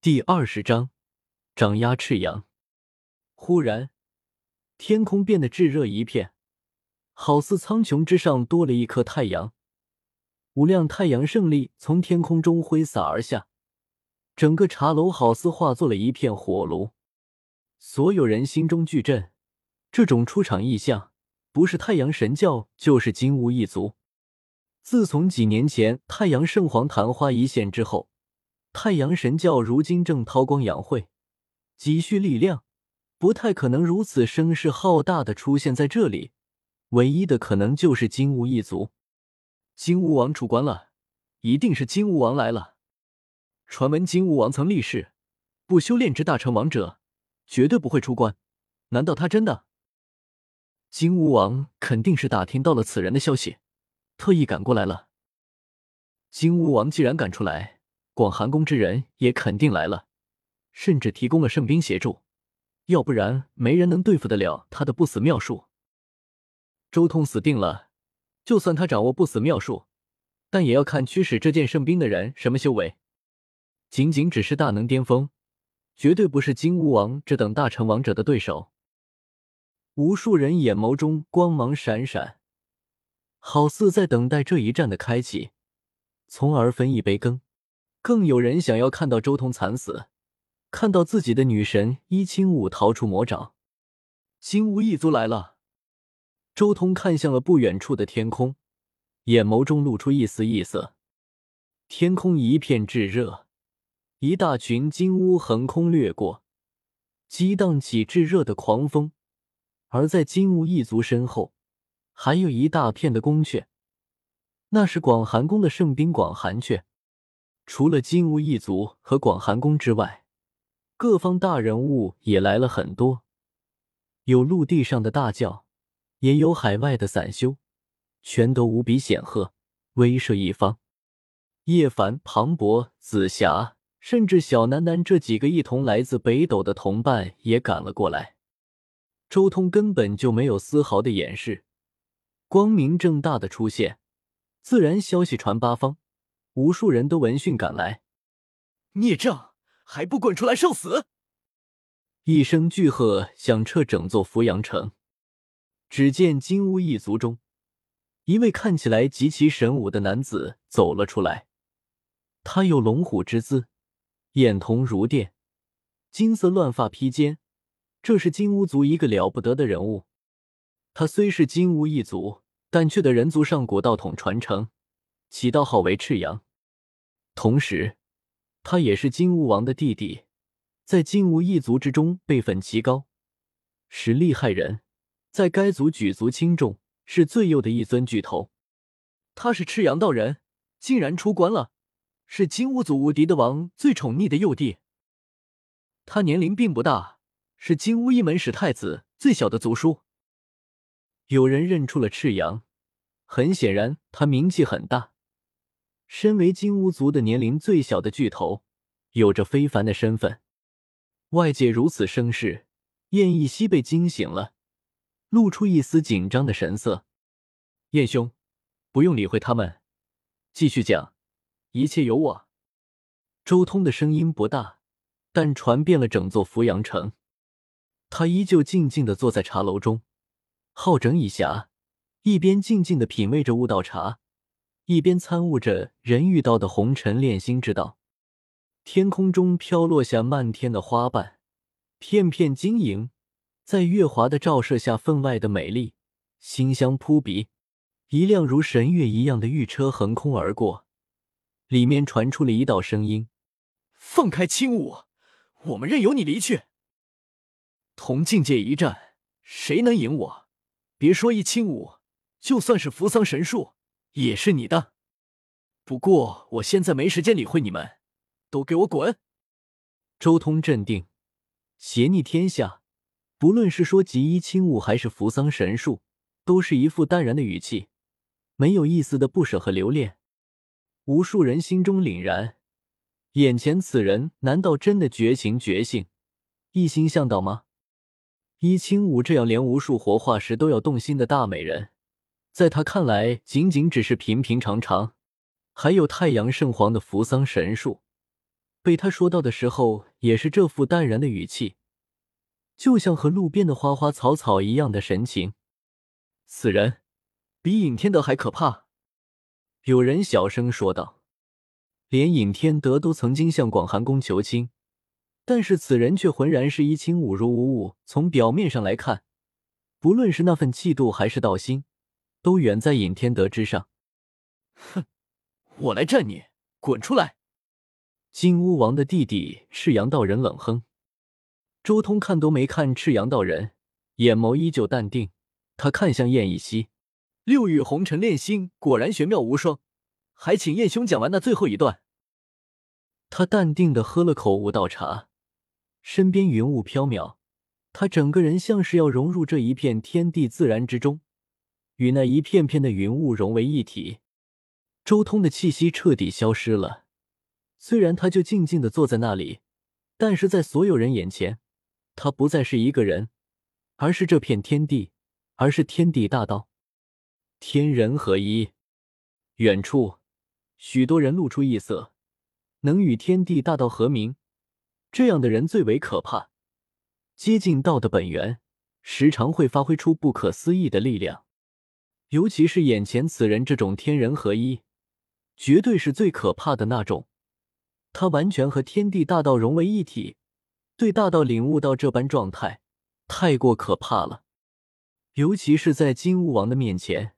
第二十章，掌压赤阳。忽然，天空变得炙热一片，好似苍穹之上多了一颗太阳。无量太阳胜利从天空中挥洒而下，整个茶楼好似化作了一片火炉。所有人心中巨震，这种出场异象，不是太阳神教，就是金乌一族。自从几年前太阳圣皇昙花一现之后。太阳神教如今正韬光养晦，积蓄力量，不太可能如此声势浩大的出现在这里。唯一的可能就是金乌一族。金乌王出关了，一定是金乌王来了。传闻金乌王曾立誓，不修炼之大成王者，绝对不会出关。难道他真的？金乌王肯定是打听到了此人的消息，特意赶过来了。金乌王既然赶出来。广寒宫之人也肯定来了，甚至提供了圣兵协助，要不然没人能对付得了他的不死妙术。周通死定了，就算他掌握不死妙术，但也要看驱使这件圣兵的人什么修为。仅仅只是大能巅峰，绝对不是金乌王这等大成王者的对手。无数人眼眸中光芒闪闪，好似在等待这一战的开启，从而分一杯羹。更有人想要看到周通惨死，看到自己的女神伊清舞逃出魔掌。金乌一族来了。周通看向了不远处的天空，眼眸中露出一丝异色。天空一片炙热，一大群金乌横空掠过，激荡起炙热的狂风。而在金乌一族身后，还有一大片的宫阙，那是广寒宫的圣兵广寒阙。除了金乌一族和广寒宫之外，各方大人物也来了很多，有陆地上的大将，也有海外的散修，全都无比显赫，威慑一方。叶凡、庞博、紫霞，甚至小楠楠这几个一同来自北斗的同伴也赶了过来。周通根本就没有丝毫的掩饰，光明正大的出现，自然消息传八方。无数人都闻讯赶来，孽障还不滚出来受死！一声巨喝响彻整座扶阳城。只见金乌一族中，一位看起来极其神武的男子走了出来。他有龙虎之姿，眼瞳如电，金色乱发披肩。这是金乌族一个了不得的人物。他虽是金乌一族，但却得人族上古道统传承，其道号为赤阳。同时，他也是金乌王的弟弟，在金乌一族之中辈分极高，是厉害人，在该族举足轻重，是最右的一尊巨头。他是赤阳道人，竟然出关了，是金乌族无敌的王最宠溺的幼弟。他年龄并不大，是金乌一门史太子最小的族叔。有人认出了赤阳，很显然他名气很大。身为金乌族的年龄最小的巨头，有着非凡的身份。外界如此声势，燕逸西被惊醒了，露出一丝紧张的神色。燕兄，不用理会他们，继续讲，一切有我。周通的声音不大，但传遍了整座扶阳城。他依旧静静的坐在茶楼中，好整以暇，一边静静的品味着悟道茶。一边参悟着人遇到的红尘炼心之道，天空中飘落下漫天的花瓣，片片晶莹，在月华的照射下分外的美丽，馨香扑鼻。一辆如神月一样的御车横空而过，里面传出了一道声音：“放开青舞，我们任由你离去。同境界一战，谁能赢我？别说一青舞，就算是扶桑神树。”也是你的，不过我现在没时间理会你们，都给我滚！周通镇定，邪逆天下，不论是说极一轻舞还是扶桑神树，都是一副淡然的语气，没有一丝的不舍和留恋。无数人心中凛然，眼前此人难道真的绝情绝性，一心向道吗？一清舞这样连无数活化石都要动心的大美人。在他看来，仅仅只是平平常常。还有太阳圣皇的扶桑神树，被他说到的时候，也是这副淡然的语气，就像和路边的花花草草一样的神情。此人比尹天德还可怕。有人小声说道：“连尹天德都曾经向广寒宫求亲，但是此人却浑然是一清五如无物。从表面上来看，不论是那份气度还是道心，都远在尹天德之上。”哼，我来战你，滚出来！金乌王的弟弟赤阳道人冷哼。周通看都没看赤阳道人，眼眸依旧淡定。他看向燕一夕。六欲红尘炼心果然玄妙无双，还请燕兄讲完那最后一段。他淡定的喝了口悟道茶，身边云雾飘渺，他整个人像是要融入这一片天地自然之中，与那一片片的云雾融为一体。周通的气息彻底消失了，虽然他就静静的坐在那里，但是在所有人眼前，他不再是一个人，而是这片天地，而是天地大道。天人合一，远处许多人露出异色。能与天地大道合鸣，这样的人最为可怕。接近道的本源，时常会发挥出不可思议的力量。尤其是眼前此人这种天人合一，绝对是最可怕的那种。他完全和天地大道融为一体，对大道领悟到这般状态，太过可怕了。尤其是在金乌王的面前。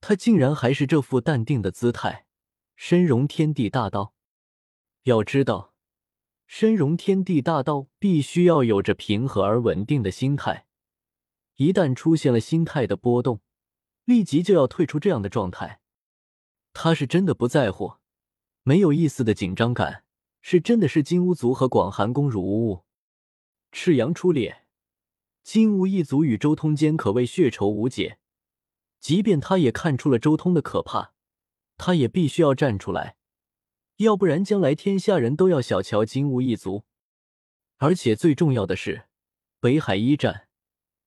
他竟然还是这副淡定的姿态，身融天地大道。要知道，身融天地大道必须要有着平和而稳定的心态，一旦出现了心态的波动，立即就要退出这样的状态。他是真的不在乎，没有一丝的紧张感，是真的是金乌族和广寒宫如无物。赤阳出列，金乌一族与周通间可谓血仇无解。即便他也看出了周通的可怕，他也必须要站出来，要不然将来天下人都要小瞧金乌一族。而且最重要的是，北海一战，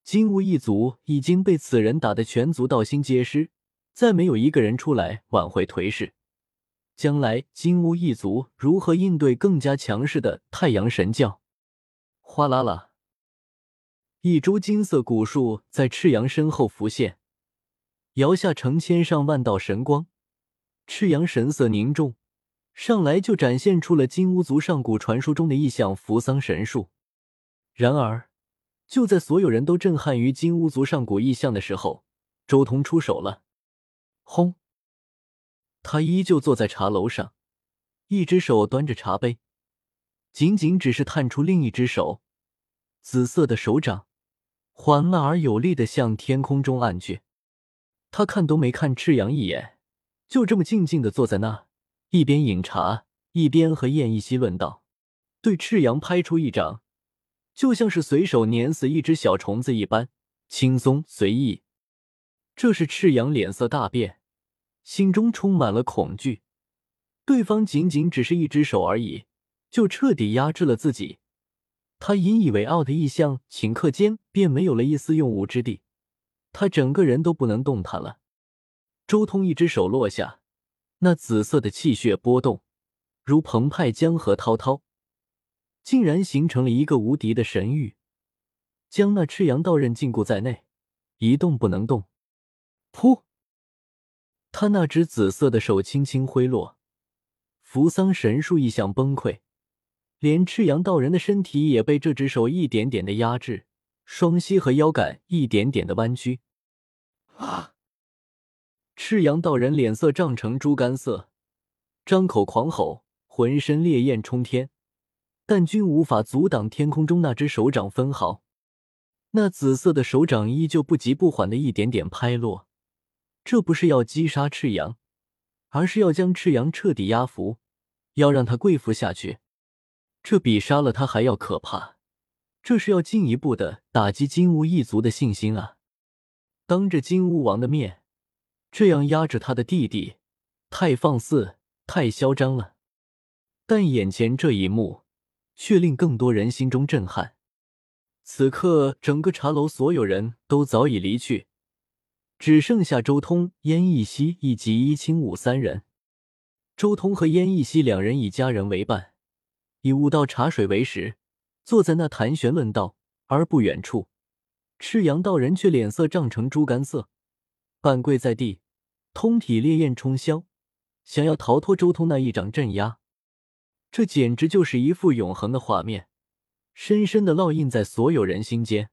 金乌一族已经被此人打得全族道心皆失，再没有一个人出来挽回颓势。将来金乌一族如何应对更加强势的太阳神教？哗啦啦，一株金色古树在赤阳身后浮现。摇下成千上万道神光，赤阳神色凝重，上来就展现出了金乌族上古传说中的异象扶桑神树。然而，就在所有人都震撼于金乌族上古异象的时候，周通出手了。轰！他依旧坐在茶楼上，一只手端着茶杯，仅仅只是探出另一只手，紫色的手掌缓慢而有力的向天空中按去。他看都没看赤阳一眼，就这么静静的坐在那，一边饮茶，一边和燕一溪论道，对赤阳拍出一掌，就像是随手碾死一只小虫子一般轻松随意。这是赤阳脸色大变，心中充满了恐惧。对方仅仅只是一只手而已，就彻底压制了自己。他引以为傲的异象顷刻间便没有了一丝用武之地。他整个人都不能动弹了。周通一只手落下，那紫色的气血波动，如澎湃江河滔滔，竟然形成了一个无敌的神域，将那赤阳道刃禁锢在内，一动不能动。噗！他那只紫色的手轻轻挥落，扶桑神树一响崩溃，连赤阳道人的身体也被这只手一点点的压制，双膝和腰杆一点点的弯曲。啊！赤阳道人脸色涨成猪肝色，张口狂吼，浑身烈焰冲天，但均无法阻挡天空中那只手掌分毫。那紫色的手掌依旧不急不缓的一点点拍落，这不是要击杀赤阳，而是要将赤阳彻底压服，要让他跪服下去。这比杀了他还要可怕，这是要进一步的打击金乌一族的信心啊！当着金乌王的面，这样压着他的弟弟，太放肆，太嚣张了。但眼前这一幕，却令更多人心中震撼。此刻，整个茶楼所有人都早已离去，只剩下周通、燕一熙以及伊清武三人。周通和燕一熙两人以家人为伴，以悟道茶水为食，坐在那谈玄论道。而不远处，赤阳道人却脸色涨成猪肝色，半跪在地，通体烈焰冲霄，想要逃脱周通那一掌镇压。这简直就是一幅永恒的画面深深的烙印在所有人心间。